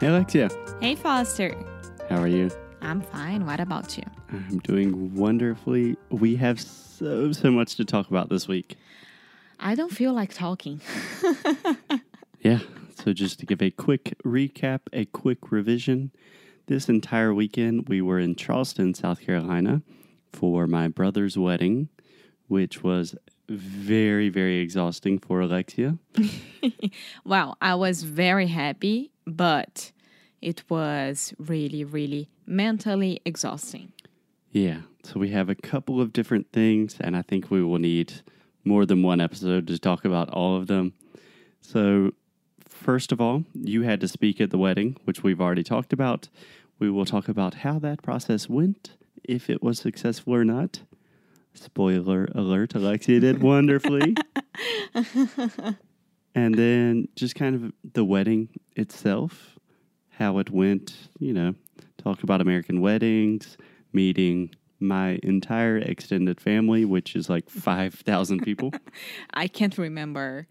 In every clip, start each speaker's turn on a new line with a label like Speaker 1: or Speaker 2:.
Speaker 1: Hey, Alexia.
Speaker 2: Hey, Foster.
Speaker 1: How are you?
Speaker 2: I'm fine. What about you?
Speaker 1: I'm doing wonderfully. We have so, so much to talk about this week.
Speaker 2: I don't feel like talking.
Speaker 1: Yeah. So, just to give a quick recap, a quick revision, this entire weekend we were in Charleston, South Carolina for my brother's wedding, which was very, very exhausting for Alexia.
Speaker 2: well, I was very happy, but it was really, really mentally exhausting.
Speaker 1: Yeah. So, we have a couple of different things, and I think we will need more than one episode to talk about all of them. So, first of all, you had to speak at the wedding, which we've already talked about. We will talk about how that process went, if it was successful or not. Spoiler alert, Alexia did wonderfully. and then just kind of the wedding itself, how it went, you know, talk about American weddings, meeting my entire extended family, which is like 5,000 people.
Speaker 2: I can't remember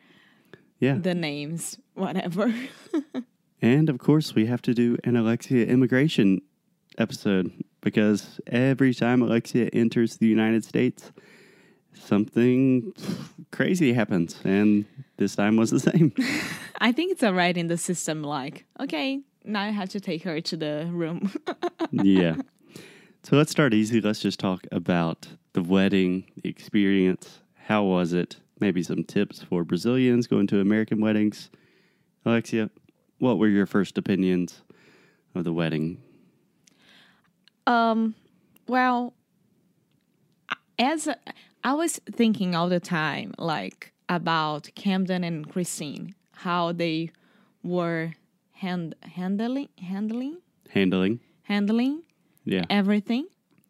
Speaker 1: Yeah.
Speaker 2: the names, whatever.
Speaker 1: And of course, we have to do an Alexia immigration episode because every time Alexia enters the United States, something crazy happens. And this time was the same.
Speaker 2: I think it's alright in the system, like, okay, now I have to take her to the room.
Speaker 1: yeah. So let's start easy. Let's just talk about the wedding, the experience. How was it? Maybe some tips for Brazilians going to American weddings. Alexia, what were your first opinions of the wedding?
Speaker 2: Um, well, as a, I was thinking all the time, like about Camden and Christine, how they were hand, handling, handling,
Speaker 1: Handling.
Speaker 2: handling
Speaker 1: Yeah.
Speaker 2: everything.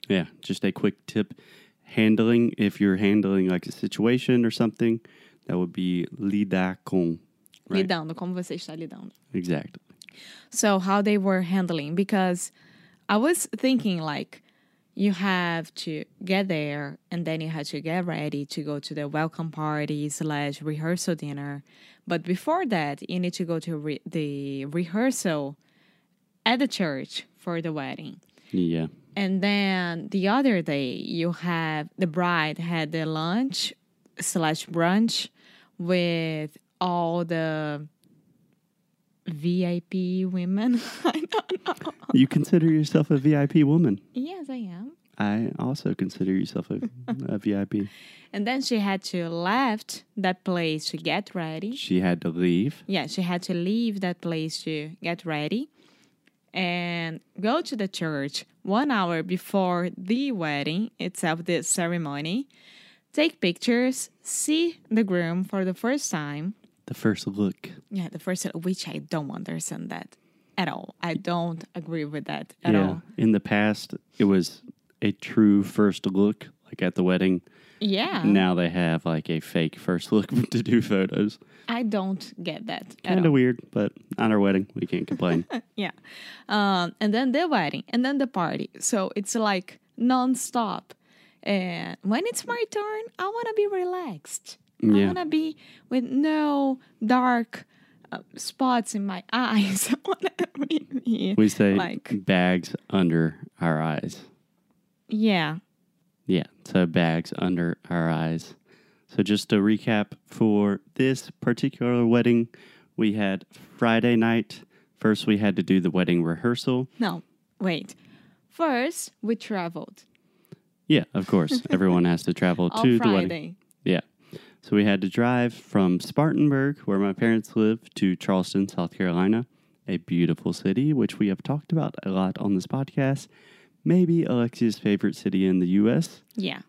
Speaker 1: Yeah, just a quick tip. Handling, if you're handling like a situation or something, that would be lidar com. Right.
Speaker 2: Lidando, como você está lidando.
Speaker 1: Exactly.
Speaker 2: So how they were handling because I was thinking like you have to get there and then you have to get ready to go to the welcome party slash rehearsal dinner. But before that, you need to go to re- the rehearsal at the church for the wedding.
Speaker 1: Yeah.
Speaker 2: And then the other day, you have the bride had the lunch slash brunch with all the VIP women. I don't know.
Speaker 1: You consider yourself a VIP woman.
Speaker 2: Yes, I am.
Speaker 1: I also consider yourself a, a VIP.
Speaker 2: And then she had to left that place to get ready.
Speaker 1: She had to leave.
Speaker 2: Yeah, she had to leave that place to get ready and go to the church one hour before the wedding itself, the ceremony, take pictures, see the groom for the first time.
Speaker 1: The first look.
Speaker 2: Yeah, the first, which I don't understand that at all. I don't agree with that at
Speaker 1: yeah.
Speaker 2: all.
Speaker 1: In the past, it was a true first look, like at the wedding.
Speaker 2: Yeah,
Speaker 1: Now they have like a fake first look to do photos.
Speaker 2: I don't get that
Speaker 1: Kind of weird, but on our wedding, we can't complain.
Speaker 2: Yeah. Um, and then the wedding and then the party. So it's like nonstop. And when it's my turn, I want to be relaxed. I want to be with no dark uh, spots in my eyes. I want to be
Speaker 1: We say
Speaker 2: like,
Speaker 1: bags under our eyes.
Speaker 2: yeah.
Speaker 1: Yeah, so bags under our eyes. So just to recap for this particular wedding, we had Friday night. First, we had to do the wedding rehearsal.
Speaker 2: No, wait. First, we traveled
Speaker 1: Yeah, of course, everyone has to travel to the wedding. So we had to drive from Spartanburg, where my parents live, to Charleston, South Carolina, a beautiful city, which we have talked about a lot on this podcast. Maybe Alexia's favorite city in the U.S.
Speaker 2: Yeah.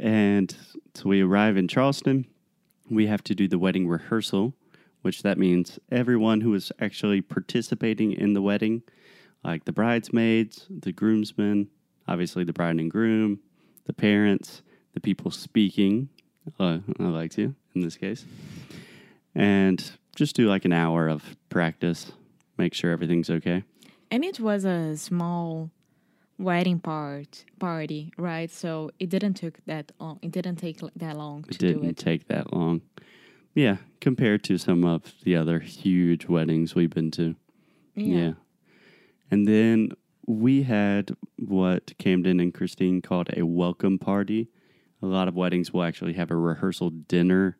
Speaker 1: And so we arrive in Charleston. We have to do the wedding rehearsal, which that means everyone who is actually participating in the wedding like the bridesmaids, the groomsmen, obviously the bride and groom, the parents, the people speaking, uh, Alexia in this case, and just do like an hour of practice, make sure everything's okay.
Speaker 2: And it was a small wedding part party, right? So it didn't took that long. It didn't take that long
Speaker 1: It
Speaker 2: do
Speaker 1: didn't
Speaker 2: it.
Speaker 1: take that long. Yeah, compared to some of the other huge weddings we've been to. Yeah. And then we had what Camden and Christine called a welcome party. A lot of weddings will actually have a rehearsal dinner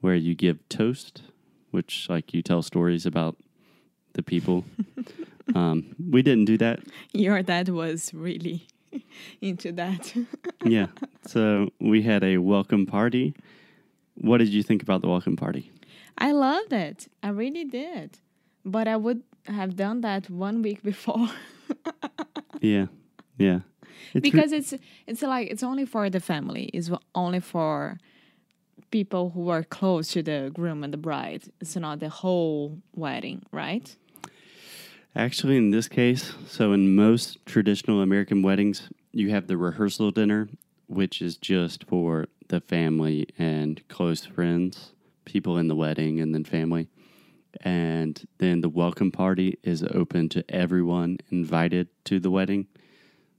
Speaker 1: where you give toast, which like you tell stories about the people. um, we didn't do that.
Speaker 2: Your dad was really into that.
Speaker 1: Yeah. So we had a welcome party. What did you think about the welcome party?
Speaker 2: I loved it. I really did. But I would have done that one week before
Speaker 1: Yeah. Yeah.
Speaker 2: Because it's it's like it's only for the family. It's only for people who are close to the groom and the bride. It's not the whole wedding, right?
Speaker 1: Actually, in this case, so in most traditional American weddings, you have the rehearsal dinner, which is just for the family and close friends, people in the wedding, and then family. And then the welcome party is open to everyone invited to the wedding.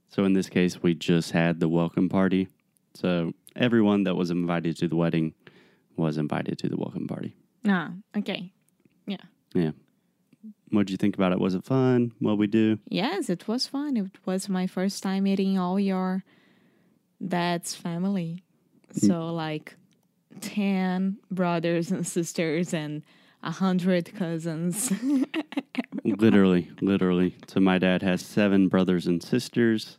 Speaker 1: So in this case, we just had the welcome party. So everyone that was invited to the wedding was invited to the welcome party.
Speaker 2: Ah, okay. Yeah.
Speaker 1: Yeah. What did you think about it? Was it fun? What we do?
Speaker 2: Yes, it was fun. It was my first time meeting all your dad's family. So like ten brothers and sisters and a hundred cousins.
Speaker 1: literally, literally. So my dad has seven brothers and sisters,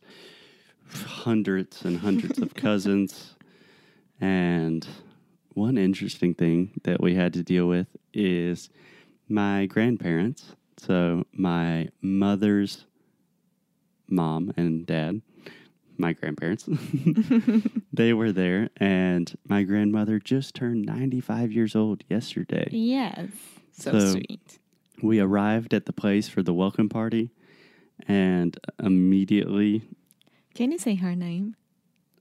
Speaker 1: hundreds and hundreds of cousins, and one interesting thing that we had to deal with is my grandparents. So my mother's mom and dad, my grandparents, they were there, and my grandmother just turned 95 years old yesterday.
Speaker 2: yes. So,
Speaker 1: So-
Speaker 2: sweet.
Speaker 1: we arrived at the place for the welcome party and immediately
Speaker 2: Can you say her name?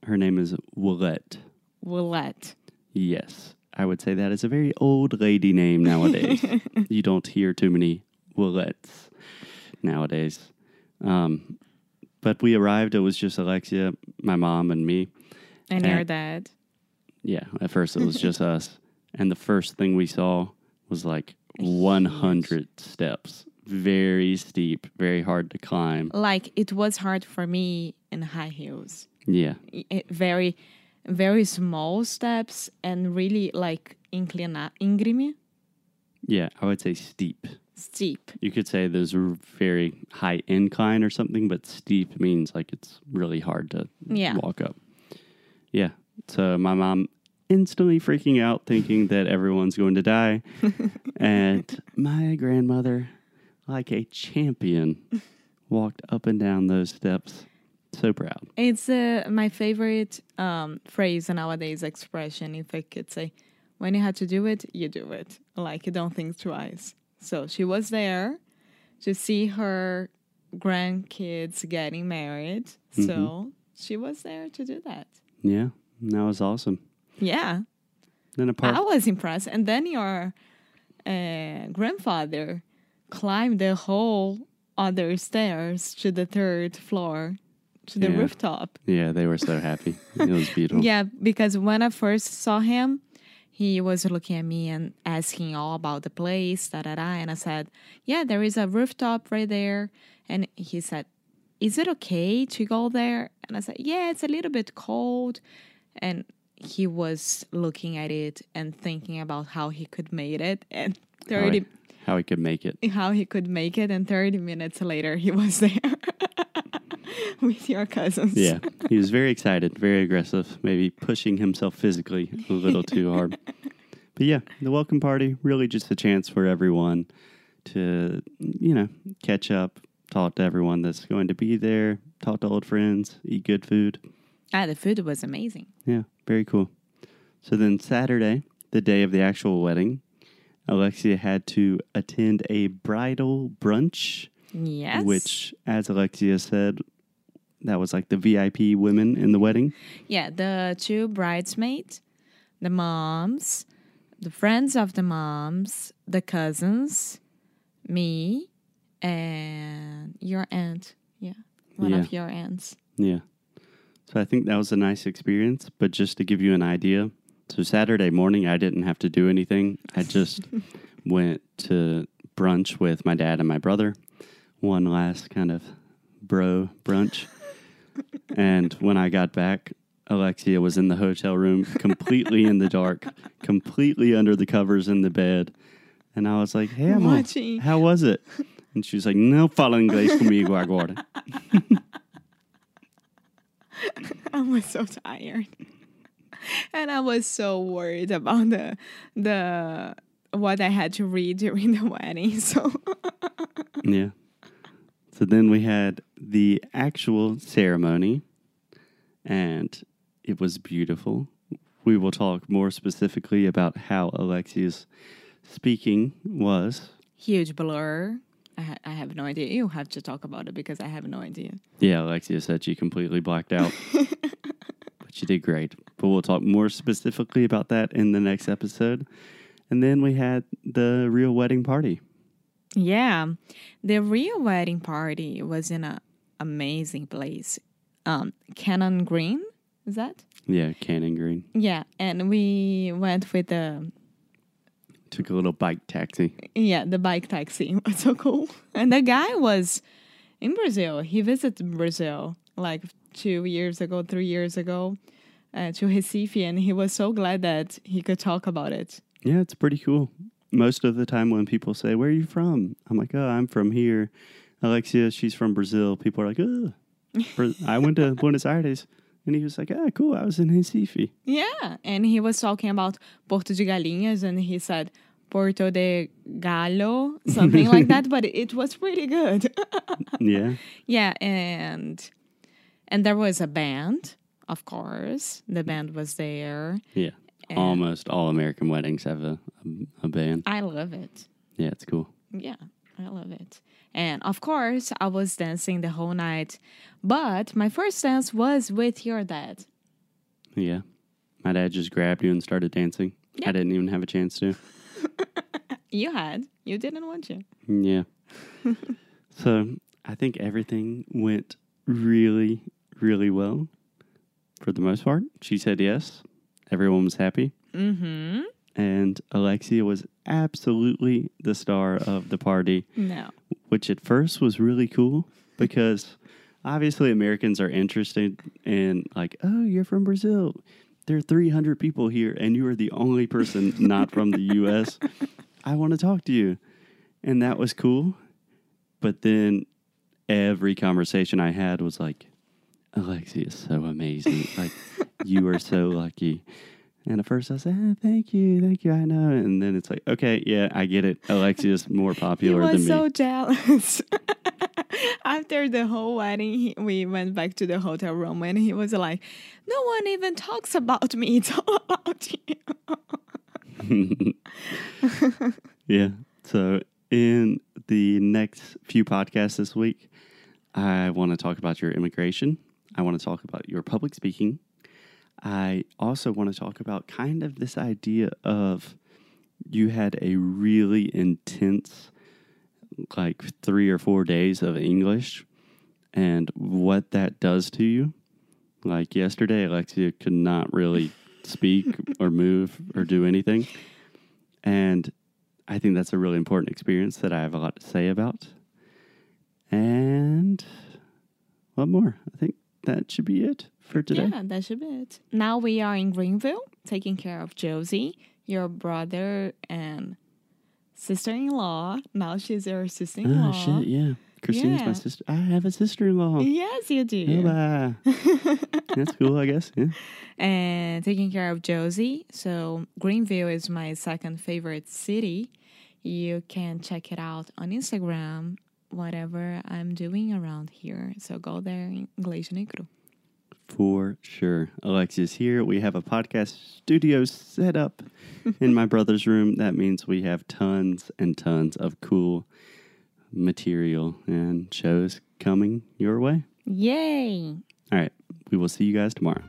Speaker 1: her name is Willette.
Speaker 2: Willette.
Speaker 1: Yes. I would say that is a very old lady name nowadays. you don't hear too many Willettes nowadays. Um, but we arrived, it was just Alexia, my mom, and me.
Speaker 2: And
Speaker 1: Uh,
Speaker 2: your dad.
Speaker 1: Yeah, at first it was just us. And the first thing we saw was like 100 steps. Very steep, very hard to climb.
Speaker 2: Like it was hard for me in high heels.
Speaker 1: Yeah.
Speaker 2: It- very, very small steps and really like inclina íngreme,
Speaker 1: Yeah, I would say steep.
Speaker 2: Steep.
Speaker 1: You could say there's a very high incline or something, but steep means like it's really hard to
Speaker 2: Yeah.
Speaker 1: walk up. Yeah. So my mom instantly freaking out, thinking that everyone's going to die. and my grandmother, like a champion, walked up and down those steps. So proud.
Speaker 2: It's uh, my favorite um, phrase nowadays, expression, if I could say. When you had to do it, you do it. Like, you don't think twice. So she was there to see her grandkids getting married. So she was there to do that.
Speaker 1: Yeah. That was awesome.
Speaker 2: Yeah.
Speaker 1: Then apart
Speaker 2: I was impressed. And then your uh, grandfather climbed the whole other stairs to the third floor, to the
Speaker 1: Yeah.
Speaker 2: rooftop.
Speaker 1: Yeah, they were so happy. it was beautiful.
Speaker 2: Yeah, because when I first saw him, he was looking at me and asking all about the place, da da da. And I said, Yeah, there is a rooftop right there. And he said, Is it okay to go there? And I said, Yeah, it's a little bit cold. And he was looking at it and thinking about how he could make it. And
Speaker 1: How
Speaker 2: 30
Speaker 1: he, how he could make it.
Speaker 2: how he could make it and 30 minutes later he was there with your cousins.
Speaker 1: Yeah, he was very excited, very aggressive, maybe pushing himself physically a little too hard. But yeah, the welcome party really just a chance for everyone to, you know, catch up, talk to everyone that's going to be there, talk to old friends, eat good food.
Speaker 2: Ah, the food was amazing.
Speaker 1: Yeah, very cool. So then Saturday, the day of the actual wedding, Alexia had to attend a bridal brunch.
Speaker 2: Yes.
Speaker 1: which, as Alexia said, that was like the VIP women in the wedding.
Speaker 2: Yeah, the two bridesmaids, the moms, the friends of the moms, the cousins, me, and your aunt. Yeah, one of your aunts.
Speaker 1: Yeah. So I think that was a nice experience. But just to give you an idea, so Saturday morning, I didn't have to do anything. I just went to brunch with my dad and my brother, one last kind of bro brunch. and when I got back, Alexia was in the hotel room, completely in the dark, completely under the covers in the bed. And I was like, hey,
Speaker 2: Watching.
Speaker 1: how was it? And she was like, no fala inglês comigo agora.
Speaker 2: I was so tired. And I was so worried about the the what I had to read during the wedding. So
Speaker 1: Yeah. So then we had the actual ceremony, and it was beautiful. We will talk more specifically about how Alexia's speaking was.
Speaker 2: huge blur. I, ha- I have no idea. You have to talk about it because I have no idea.
Speaker 1: Yeah, Alexia said she completely blacked out, but she did great. But we'll talk more specifically about that in the next episode. And then we had the real wedding party.
Speaker 2: Yeah, the real wedding party was in a amazing place, um, Cannon Green. Is that?
Speaker 1: Yeah, Cannon Green.
Speaker 2: Yeah, and we went with the
Speaker 1: Took a little bike taxi.
Speaker 2: yeah the bike taxi. So cool. And the guy was in Brazil. He visited Brazil like two years ago, three years ago, uh, to Recife, and he was so glad that he could talk about it.
Speaker 1: Yeah, it's pretty cool. Most of the time when people say, Where are you from? I'm like, Oh, I'm from here. Alexia, she's from Brazil. People are like, Oh, I went to Buenos Aires. And he was like, Ah, cool. I was in Recife.
Speaker 2: Yeah, and he was talking about Porto de Galinhas, and he said Porto de Gallo, something like that. But it was pretty good.
Speaker 1: Yeah.
Speaker 2: yeah, and and there was a band, of course. The band was there.
Speaker 1: Yeah. Almost all American weddings have a, a, a band.
Speaker 2: I love it.
Speaker 1: Yeah, it's cool.
Speaker 2: Yeah, I love it. And of course, I was dancing the whole night. But my first dance was with your dad.
Speaker 1: Yeah. My dad just grabbed you and started dancing.
Speaker 2: Yeah.
Speaker 1: I didn't even have a chance to.
Speaker 2: You had. You didn't want to.
Speaker 1: Yeah. so I think everything went really, really well for the most part. She said yes. Everyone was happy.
Speaker 2: Mm-hmm.
Speaker 1: And Alexia was absolutely the star of the party,
Speaker 2: No.
Speaker 1: which at first was really cool because obviously Americans are interested in, like, oh, you're from Brazil. There are 300 people here, and you are the only person not from the US. I want to talk to you. And that was cool. But then every conversation I had was like, Alexia is so amazing. Like, you are so lucky. And at first I said, ah, thank you, thank you, I know. And then it's like, okay, yeah, I get it. Alexia's more popular.
Speaker 2: He
Speaker 1: popular
Speaker 2: was
Speaker 1: than
Speaker 2: so
Speaker 1: me.
Speaker 2: jealous. After the whole wedding, he, we went back to the hotel room and he was like, No one even talks about me. It's all about you.
Speaker 1: yeah. So in the next few podcasts this week, I want to talk about your immigration. I want to talk about your public speaking. I also want to talk about kind of this idea of you had a really intense, like three or four days of English and what that does to you. Like yesterday, Alexia could not really speak or move or do anything. And I think that's a really important experience that I have a lot to say about. And what more? I think that should be it for today.
Speaker 2: Yeah, that should be it. Now we are in Greenville taking care of Josie, your brother and sister in law. Now she's your sister in law.
Speaker 1: Ah, shit, yeah. Christine's my sister. I have a sister in law.
Speaker 2: Yes, you do.
Speaker 1: Bye. That's cool, I guess. Yeah.
Speaker 2: and taking care of Josie. So Greenville is my second favorite city. You can check it out on Instagram, whatever I'm doing around here. So go there in Inglês Negro.
Speaker 1: For sure. Alexia's here. We have a podcast studio set up in my brother's room. That means we have tons and tons of cool material and shows coming your way.
Speaker 2: Yay!
Speaker 1: All right. We will see you guys tomorrow.